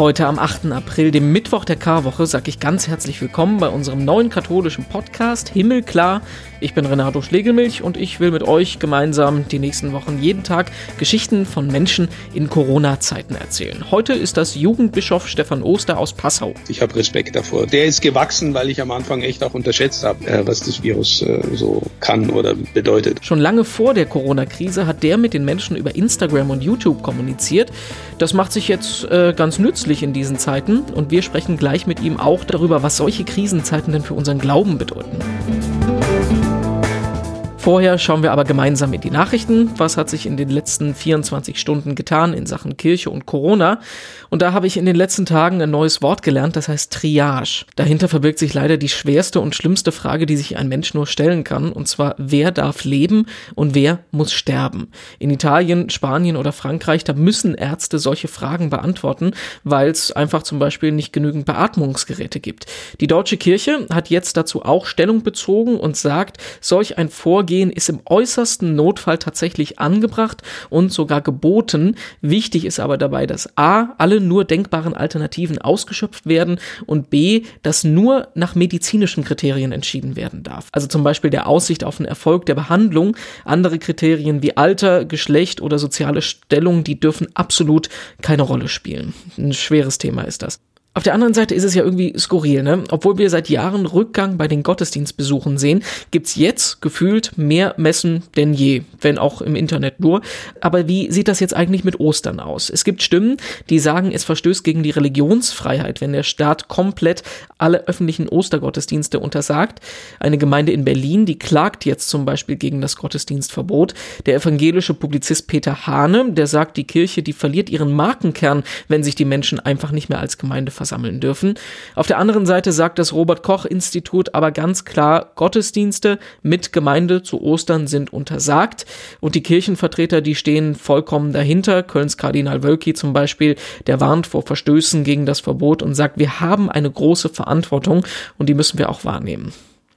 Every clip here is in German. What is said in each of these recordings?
Heute am 8. April, dem Mittwoch der Karwoche, sage ich ganz herzlich willkommen bei unserem neuen katholischen Podcast Himmelklar. Ich bin Renato Schlegelmilch und ich will mit euch gemeinsam die nächsten Wochen jeden Tag Geschichten von Menschen in Corona-Zeiten erzählen. Heute ist das Jugendbischof Stefan Oster aus Passau. Ich habe Respekt davor. Der ist gewachsen, weil ich am Anfang echt auch unterschätzt habe, äh, was das Virus äh, so kann oder bedeutet. Schon lange vor der Corona-Krise hat der mit den Menschen über Instagram und YouTube kommuniziert. Das macht sich jetzt äh, ganz nützlich nützlich in diesen Zeiten und wir sprechen gleich mit ihm auch darüber, was solche Krisenzeiten denn für unseren Glauben bedeuten. Vorher schauen wir aber gemeinsam in die Nachrichten. Was hat sich in den letzten 24 Stunden getan in Sachen Kirche und Corona? Und da habe ich in den letzten Tagen ein neues Wort gelernt, das heißt Triage. Dahinter verbirgt sich leider die schwerste und schlimmste Frage, die sich ein Mensch nur stellen kann, und zwar, wer darf leben und wer muss sterben? In Italien, Spanien oder Frankreich, da müssen Ärzte solche Fragen beantworten, weil es einfach zum Beispiel nicht genügend Beatmungsgeräte gibt. Die deutsche Kirche hat jetzt dazu auch Stellung bezogen und sagt, solch ein Vorgehen Vorgehen ist im äußersten Notfall tatsächlich angebracht und sogar geboten. Wichtig ist aber dabei, dass A, alle nur denkbaren Alternativen ausgeschöpft werden und B, dass nur nach medizinischen Kriterien entschieden werden darf. Also zum Beispiel der Aussicht auf einen Erfolg der Behandlung. Andere Kriterien wie Alter, Geschlecht oder soziale Stellung, die dürfen absolut keine Rolle spielen. Ein schweres Thema ist das. Auf der anderen Seite ist es ja irgendwie skurril, ne? Obwohl wir seit Jahren Rückgang bei den Gottesdienstbesuchen sehen, gibt's jetzt gefühlt mehr Messen denn je, wenn auch im Internet nur. Aber wie sieht das jetzt eigentlich mit Ostern aus? Es gibt Stimmen, die sagen, es verstößt gegen die Religionsfreiheit, wenn der Staat komplett alle öffentlichen Ostergottesdienste untersagt. Eine Gemeinde in Berlin, die klagt jetzt zum Beispiel gegen das Gottesdienstverbot. Der evangelische Publizist Peter Hahne, der sagt, die Kirche, die verliert ihren Markenkern, wenn sich die Menschen einfach nicht mehr als Gemeinde versammeln dürfen. Auf der anderen Seite sagt das Robert Koch Institut aber ganz klar, Gottesdienste mit Gemeinde zu Ostern sind untersagt und die Kirchenvertreter, die stehen vollkommen dahinter. Kölns Kardinal Wölki zum Beispiel, der warnt vor Verstößen gegen das Verbot und sagt, wir haben eine große Verantwortung und die müssen wir auch wahrnehmen.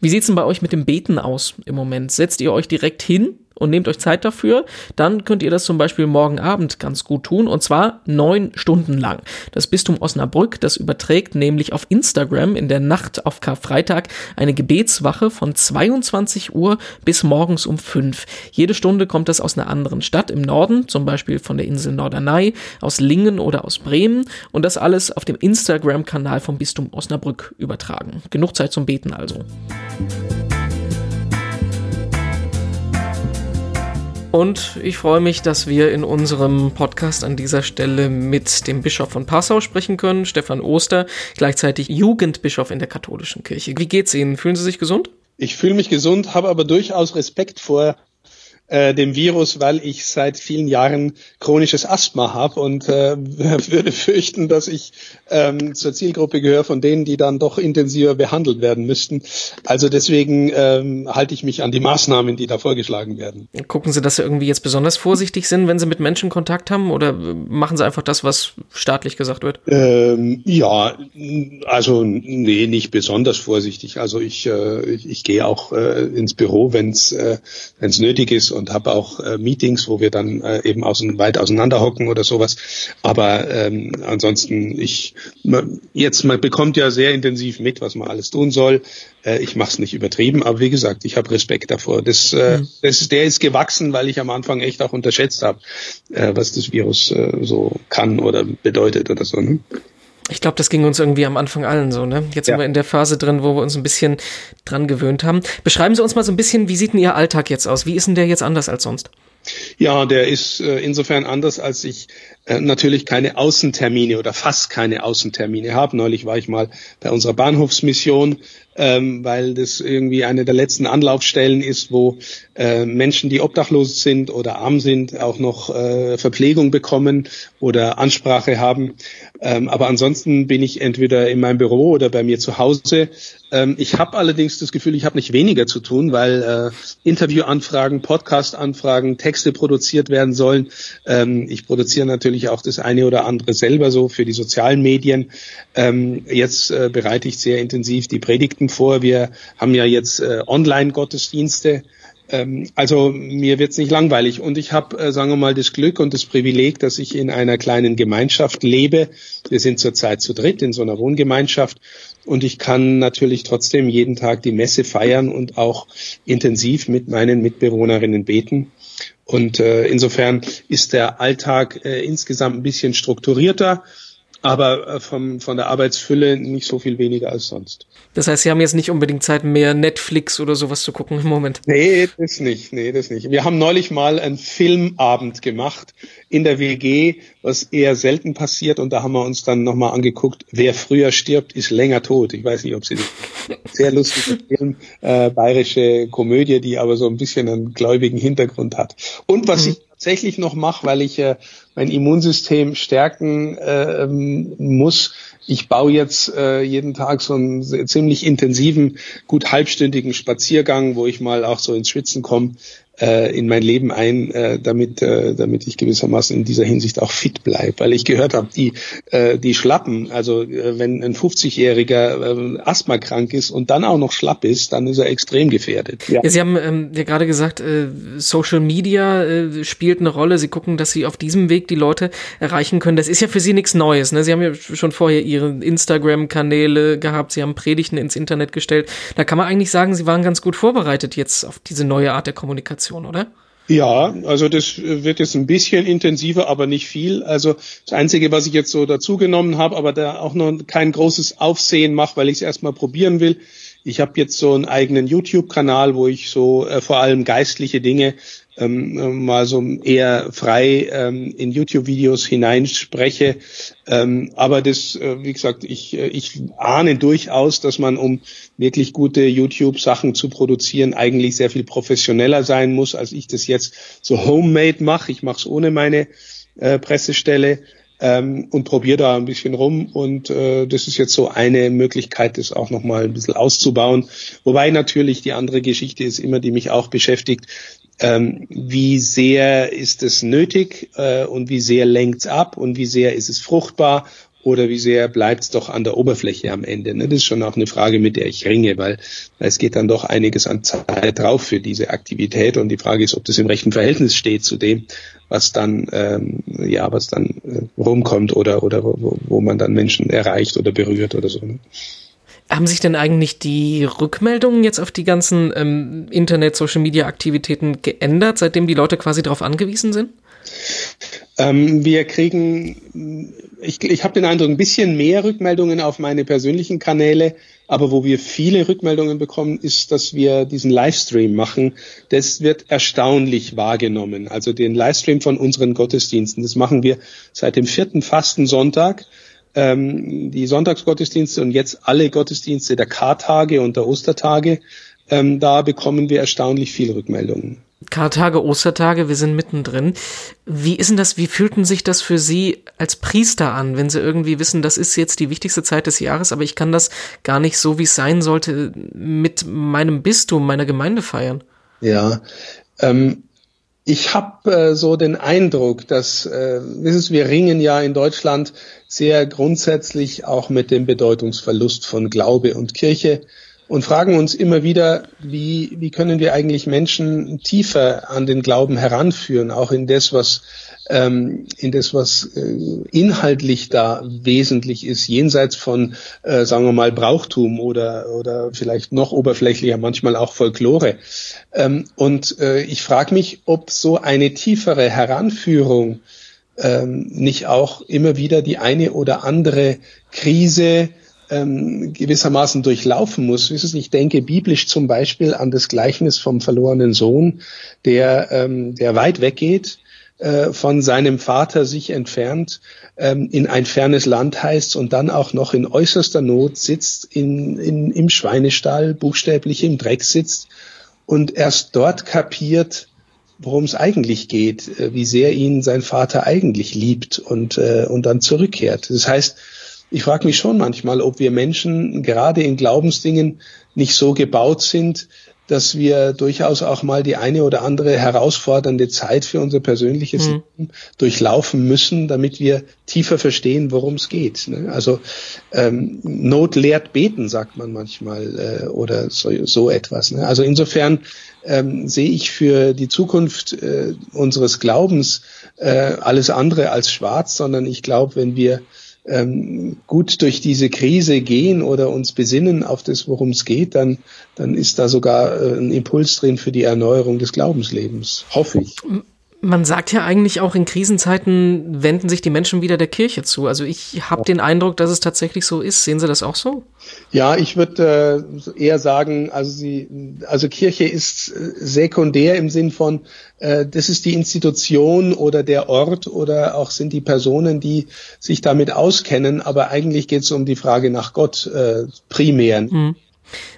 Wie sieht's denn bei euch mit dem Beten aus im Moment? Setzt ihr euch direkt hin und nehmt euch Zeit dafür, dann könnt ihr das zum Beispiel morgen Abend ganz gut tun und zwar neun Stunden lang. Das Bistum Osnabrück, das überträgt nämlich auf Instagram in der Nacht auf Karfreitag eine Gebetswache von 22 Uhr bis morgens um 5. Jede Stunde kommt das aus einer anderen Stadt im Norden, zum Beispiel von der Insel Norderney, aus Lingen oder aus Bremen und das alles auf dem Instagram-Kanal vom Bistum Osnabrück übertragen. Genug Zeit zum Beten also. Und ich freue mich, dass wir in unserem Podcast an dieser Stelle mit dem Bischof von Passau sprechen können, Stefan Oster, gleichzeitig Jugendbischof in der katholischen Kirche. Wie geht's Ihnen? Fühlen Sie sich gesund? Ich fühle mich gesund, habe aber durchaus Respekt vor äh, dem Virus, weil ich seit vielen Jahren chronisches Asthma habe und äh, würde fürchten, dass ich ähm, zur Zielgruppe gehöre von denen, die dann doch intensiver behandelt werden müssten. Also deswegen ähm, halte ich mich an die Maßnahmen, die da vorgeschlagen werden. Gucken Sie, dass Sie irgendwie jetzt besonders vorsichtig sind, wenn Sie mit Menschen Kontakt haben oder machen Sie einfach das, was staatlich gesagt wird? Ähm, ja, also nee, nicht besonders vorsichtig. Also ich, äh, ich, ich gehe auch äh, ins Büro, wenn es äh, wenn's nötig ist und habe auch äh, Meetings, wo wir dann äh, eben außen, weit auseinander hocken oder sowas. Aber ähm, ansonsten, ich man, jetzt man bekommt ja sehr intensiv mit, was man alles tun soll. Äh, ich mache es nicht übertrieben, aber wie gesagt, ich habe Respekt davor. Das, äh, mhm. das, der ist gewachsen, weil ich am Anfang echt auch unterschätzt habe, äh, was das Virus äh, so kann oder bedeutet oder so. Ne? Ich glaube, das ging uns irgendwie am Anfang allen so, ne? Jetzt ja. sind wir in der Phase drin, wo wir uns ein bisschen dran gewöhnt haben. Beschreiben Sie uns mal so ein bisschen, wie sieht denn Ihr Alltag jetzt aus? Wie ist denn der jetzt anders als sonst? Ja, der ist äh, insofern anders, als ich äh, natürlich keine Außentermine oder fast keine Außentermine habe. Neulich war ich mal bei unserer Bahnhofsmission ähm, weil das irgendwie eine der letzten Anlaufstellen ist, wo äh, Menschen, die obdachlos sind oder arm sind, auch noch äh, Verpflegung bekommen oder Ansprache haben. Ähm, aber ansonsten bin ich entweder in meinem Büro oder bei mir zu Hause. Ähm, ich habe allerdings das Gefühl, ich habe nicht weniger zu tun, weil äh, Interviewanfragen, Podcast-Anfragen, Texte produziert werden sollen. Ähm, ich produziere natürlich auch das eine oder andere selber so für die sozialen Medien. Ähm, jetzt äh, bereite ich sehr intensiv die Predigten Geschichten vor. Wir haben ja jetzt äh, Online-Gottesdienste Ähm, also mir wird's nicht langweilig und ich habe, äh, sagen wir mal, das Glück und das Privileg, dass ich in einer kleinen Gemeinschaft lebe. Wir sind zurzeit zu dritt in so einer Wohngemeinschaft und ich kann natürlich trotzdem jeden Tag die Messe feiern und auch intensiv mit meinen Mitbewohnerinnen beten. Und äh, insofern ist der Alltag äh, insgesamt ein bisschen strukturierter aber äh, vom, von der Arbeitsfülle nicht so viel weniger als sonst. Das heißt, Sie haben jetzt nicht unbedingt Zeit, mehr Netflix oder sowas zu gucken im Moment? Nee, das nicht. Nee, das nicht. Wir haben neulich mal einen Filmabend gemacht in der WG, was eher selten passiert. Und da haben wir uns dann nochmal angeguckt, wer früher stirbt, ist länger tot. Ich weiß nicht, ob Sie das sehr lustiger Film, äh, bayerische Komödie, die aber so ein bisschen einen gläubigen Hintergrund hat. Und was mhm. ich tatsächlich noch mache, weil ich äh, mein Immunsystem stärken äh, muss. Ich baue jetzt äh, jeden Tag so einen ziemlich intensiven, gut halbstündigen Spaziergang, wo ich mal auch so ins Schwitzen komme, äh, in mein Leben ein, äh, damit, äh, damit ich gewissermaßen in dieser Hinsicht auch fit bleibe. Weil ich gehört habe, die, äh, die Schlappen, also äh, wenn ein 50-Jähriger äh, Asthma krank ist und dann auch noch schlapp ist, dann ist er extrem gefährdet. Ja. ja Sie haben ähm, ja gerade gesagt, äh, Social Media äh, spielt eine Rolle. Sie gucken, dass Sie auf diesem Weg die Leute erreichen können. Das ist ja für Sie nichts Neues. Ne? Sie haben ja schon vorher Ihre Instagram-Kanäle gehabt, Sie haben Predigten ins Internet gestellt. Da kann man eigentlich sagen, Sie waren ganz gut vorbereitet jetzt auf diese neue Art der Kommunikation. Kommunikation, oder? Ja, also das wird jetzt ein bisschen intensiver, aber nicht viel. Also das Einzige, was ich jetzt so dazugenommen habe, aber da auch noch kein großes Aufsehen mache, weil ich es erstmal probieren will. Ich habe jetzt so einen eigenen YouTube-Kanal, wo ich so äh, vor allem geistliche Dinge ähm, äh, mal so eher frei ähm, in YouTube-Videos hineinspreche. Ähm, aber das, äh, wie gesagt, ich, äh, ich ahne durchaus, dass man, um wirklich gute YouTube-Sachen zu produzieren, eigentlich sehr viel professioneller sein muss, als ich das jetzt so homemade mache. Ich mache es ohne meine äh, Pressestelle ähm, und probiere da ein bisschen rum. Und äh, das ist jetzt so eine Möglichkeit, das auch nochmal ein bisschen auszubauen. Wobei natürlich die andere Geschichte ist immer, die mich auch beschäftigt, ähm, wie sehr ist es nötig äh, und wie sehr lenkt's ab und wie sehr ist es fruchtbar oder wie sehr bleibt's doch an der Oberfläche am Ende. Ne? Das ist schon auch eine Frage, mit der ich ringe, weil es geht dann doch einiges an Zeit drauf für diese Aktivität und die Frage ist, ob das im rechten Verhältnis steht zu dem, was dann ähm, ja was dann äh, rumkommt oder oder wo, wo man dann Menschen erreicht oder berührt oder so. Ne? Haben sich denn eigentlich die Rückmeldungen jetzt auf die ganzen ähm, Internet-Social-Media-Aktivitäten geändert, seitdem die Leute quasi darauf angewiesen sind? Ähm, wir kriegen, ich, ich habe den Eindruck, ein bisschen mehr Rückmeldungen auf meine persönlichen Kanäle, aber wo wir viele Rückmeldungen bekommen, ist, dass wir diesen Livestream machen. Das wird erstaunlich wahrgenommen. Also den Livestream von unseren Gottesdiensten, das machen wir seit dem vierten Fastensonntag ähm, die Sonntagsgottesdienste und jetzt alle Gottesdienste der Kartage und der Ostertage, ähm, da bekommen wir erstaunlich viele Rückmeldungen. Kartage, Ostertage, wir sind mittendrin. Wie ist denn das, wie fühlten sich das für Sie als Priester an, wenn Sie irgendwie wissen, das ist jetzt die wichtigste Zeit des Jahres, aber ich kann das gar nicht so, wie es sein sollte, mit meinem Bistum, meiner Gemeinde feiern? Ja, ähm, ich habe äh, so den Eindruck, dass äh, wissen Sie, wir ringen ja in Deutschland sehr grundsätzlich auch mit dem Bedeutungsverlust von Glaube und Kirche und fragen uns immer wieder, wie, wie können wir eigentlich Menschen tiefer an den Glauben heranführen, auch in das, was ähm, in das, was äh, inhaltlich da wesentlich ist, jenseits von, äh, sagen wir mal, Brauchtum oder, oder vielleicht noch oberflächlicher, manchmal auch Folklore. Ähm, und äh, ich frage mich, ob so eine tiefere Heranführung ähm, nicht auch immer wieder die eine oder andere Krise ähm, gewissermaßen durchlaufen muss. Ich denke biblisch zum Beispiel an das Gleichnis vom verlorenen Sohn, der, ähm, der weit weggeht äh, von seinem Vater sich entfernt, ähm, in ein fernes Land heißt und dann auch noch in äußerster Not sitzt, in, in, im Schweinestall, buchstäblich im Dreck sitzt und erst dort kapiert, worum es eigentlich geht, äh, wie sehr ihn sein Vater eigentlich liebt und, äh, und dann zurückkehrt. Das heißt, ich frage mich schon manchmal, ob wir Menschen gerade in Glaubensdingen nicht so gebaut sind, dass wir durchaus auch mal die eine oder andere herausfordernde Zeit für unser persönliches mhm. Leben durchlaufen müssen, damit wir tiefer verstehen, worum es geht. Ne? Also ähm, Not lehrt beten, sagt man manchmal, äh, oder so, so etwas. Ne? Also insofern ähm, sehe ich für die Zukunft äh, unseres Glaubens äh, alles andere als schwarz, sondern ich glaube, wenn wir ähm, gut durch diese Krise gehen oder uns besinnen auf das, worum es geht, dann, dann ist da sogar äh, ein Impuls drin für die Erneuerung des Glaubenslebens, hoffe ich. Man sagt ja eigentlich auch in Krisenzeiten wenden sich die Menschen wieder der Kirche zu. Also ich habe ja. den Eindruck, dass es tatsächlich so ist. Sehen Sie das auch so? Ja, ich würde äh, eher sagen, also sie, also Kirche ist äh, sekundär im Sinn von, äh, das ist die Institution oder der Ort oder auch sind die Personen, die sich damit auskennen. Aber eigentlich geht es um die Frage nach Gott äh, primär. Mhm.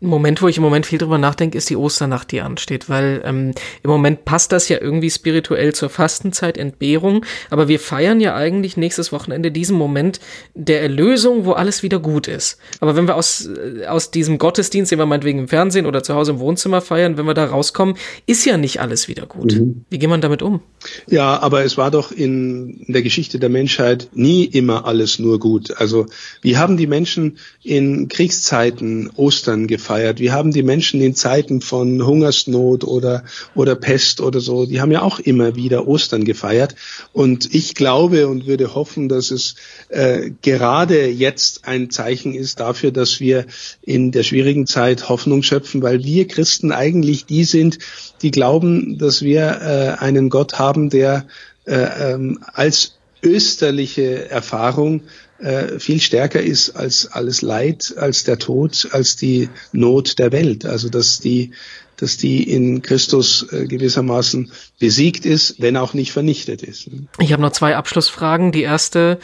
Ein Moment, wo ich im Moment viel drüber nachdenke, ist die Osternacht, die ansteht, weil ähm, im Moment passt das ja irgendwie spirituell zur Fastenzeit, Entbehrung, aber wir feiern ja eigentlich nächstes Wochenende diesen Moment der Erlösung, wo alles wieder gut ist. Aber wenn wir aus, äh, aus diesem Gottesdienst, den wir meinetwegen im Fernsehen oder zu Hause im Wohnzimmer feiern, wenn wir da rauskommen, ist ja nicht alles wieder gut. Mhm. Wie geht man damit um? Ja, aber es war doch in der Geschichte der Menschheit nie immer alles nur gut. Also wie haben die Menschen in Kriegszeiten Ostern gefeiert? gefeiert. Wir haben die Menschen in Zeiten von Hungersnot oder, oder Pest oder so, die haben ja auch immer wieder Ostern gefeiert. Und ich glaube und würde hoffen, dass es äh, gerade jetzt ein Zeichen ist dafür, dass wir in der schwierigen Zeit Hoffnung schöpfen, weil wir Christen eigentlich die sind, die glauben, dass wir äh, einen Gott haben, der äh, ähm, als österliche Erfahrung äh, viel stärker ist als alles Leid, als der Tod, als die Not der Welt. Also dass die, dass die in Christus äh, gewissermaßen besiegt ist, wenn auch nicht vernichtet ist. Ich habe noch zwei Abschlussfragen. Die erste,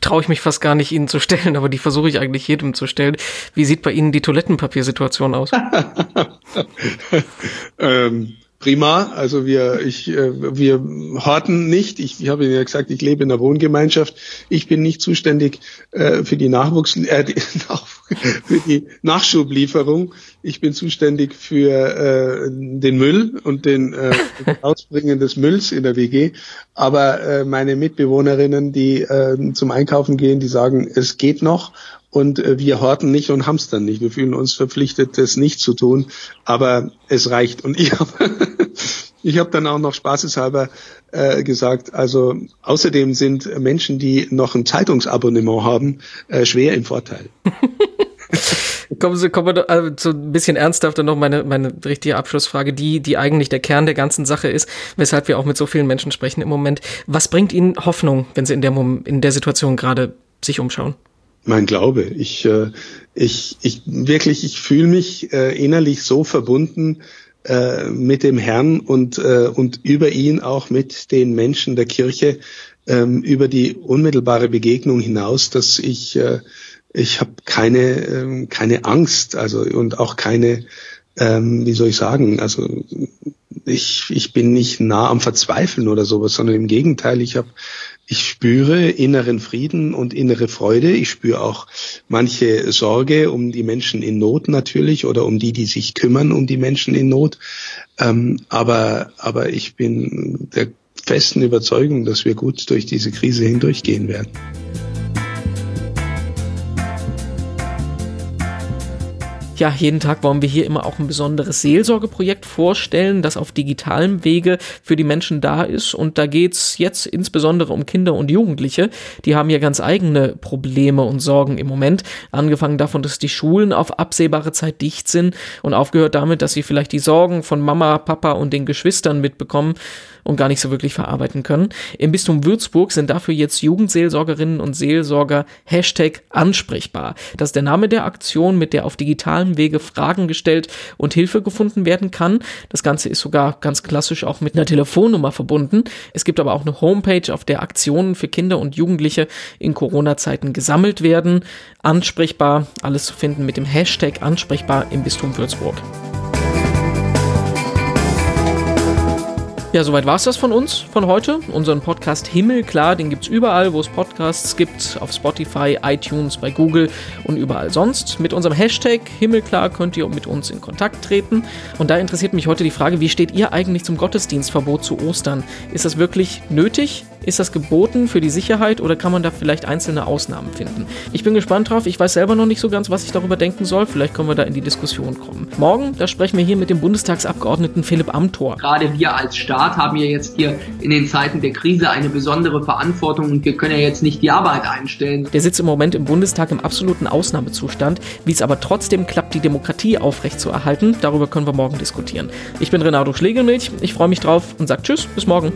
traue ich mich fast gar nicht Ihnen zu stellen, aber die versuche ich eigentlich jedem zu stellen. Wie sieht bei Ihnen die Toilettenpapiersituation aus? ähm, prima. Also wir, ich, äh, wir horten nicht. Ich, ich habe Ihnen ja gesagt, ich lebe in einer Wohngemeinschaft. Ich bin nicht zuständig äh, für die Nachwuchs, äh, die, für die Nachschublieferung. Ich bin zuständig für äh, den Müll und den äh, Ausbringen des Mülls in der WG. Aber äh, meine Mitbewohnerinnen, die äh, zum Einkaufen gehen, die sagen, es geht noch und äh, wir horten nicht und hamstern nicht. Wir fühlen uns verpflichtet, das nicht zu tun, aber es reicht. Und ich habe ich hab dann auch noch spaßeshalber äh, gesagt, also außerdem sind Menschen, die noch ein Zeitungsabonnement haben, äh, schwer im Vorteil. kommen Sie, kommen wir also zu ein bisschen ernsthafter noch meine, meine richtige Abschlussfrage, die, die eigentlich der Kern der ganzen Sache ist, weshalb wir auch mit so vielen Menschen sprechen im Moment. Was bringt Ihnen Hoffnung, wenn Sie in der, in der Situation gerade sich umschauen? Mein Glaube. Ich, äh, ich, ich wirklich, ich fühle mich äh, innerlich so verbunden äh, mit dem Herrn und, äh, und über ihn auch mit den Menschen der Kirche, ähm, über die unmittelbare Begegnung hinaus, dass ich, äh, ich habe keine, äh, keine Angst, also und auch keine, ähm, wie soll ich sagen, also ich, ich bin nicht nah am Verzweifeln oder sowas, sondern im Gegenteil, ich habe ich spüre inneren Frieden und innere Freude. Ich spüre auch manche Sorge um die Menschen in Not natürlich oder um die, die sich kümmern um die Menschen in Not. Ähm, aber, aber ich bin der festen Überzeugung, dass wir gut durch diese Krise hindurchgehen werden. Ja, jeden Tag wollen wir hier immer auch ein besonderes Seelsorgeprojekt vorstellen, das auf digitalem Wege für die Menschen da ist. Und da geht's jetzt insbesondere um Kinder und Jugendliche. Die haben ja ganz eigene Probleme und Sorgen im Moment. Angefangen davon, dass die Schulen auf absehbare Zeit dicht sind und aufgehört damit, dass sie vielleicht die Sorgen von Mama, Papa und den Geschwistern mitbekommen und gar nicht so wirklich verarbeiten können. Im Bistum Würzburg sind dafür jetzt Jugendseelsorgerinnen und Seelsorger Hashtag ansprechbar. Das ist der Name der Aktion, mit der auf digitalem Wege Fragen gestellt und Hilfe gefunden werden kann. Das Ganze ist sogar ganz klassisch auch mit einer Telefonnummer verbunden. Es gibt aber auch eine Homepage, auf der Aktionen für Kinder und Jugendliche in Corona-Zeiten gesammelt werden. Ansprechbar, alles zu finden mit dem Hashtag ansprechbar im Bistum Würzburg. Ja, soweit war es das von uns von heute. Unseren Podcast Himmelklar, den gibt es überall, wo es Podcasts gibt, auf Spotify, iTunes, bei Google und überall sonst. Mit unserem Hashtag Himmelklar könnt ihr mit uns in Kontakt treten. Und da interessiert mich heute die Frage, wie steht ihr eigentlich zum Gottesdienstverbot zu Ostern? Ist das wirklich nötig? Ist das geboten für die Sicherheit oder kann man da vielleicht einzelne Ausnahmen finden? Ich bin gespannt drauf. Ich weiß selber noch nicht so ganz, was ich darüber denken soll. Vielleicht können wir da in die Diskussion kommen. Morgen, da sprechen wir hier mit dem Bundestagsabgeordneten Philipp Amthor. Gerade wir als Staat haben ja jetzt hier in den Zeiten der Krise eine besondere Verantwortung und wir können ja jetzt nicht die Arbeit einstellen. Der sitzt im Moment im Bundestag im absoluten Ausnahmezustand. Wie es aber trotzdem klappt, die Demokratie aufrechtzuerhalten, darüber können wir morgen diskutieren. Ich bin Renato Schlegelmilch. Ich freue mich drauf und sage Tschüss, bis morgen.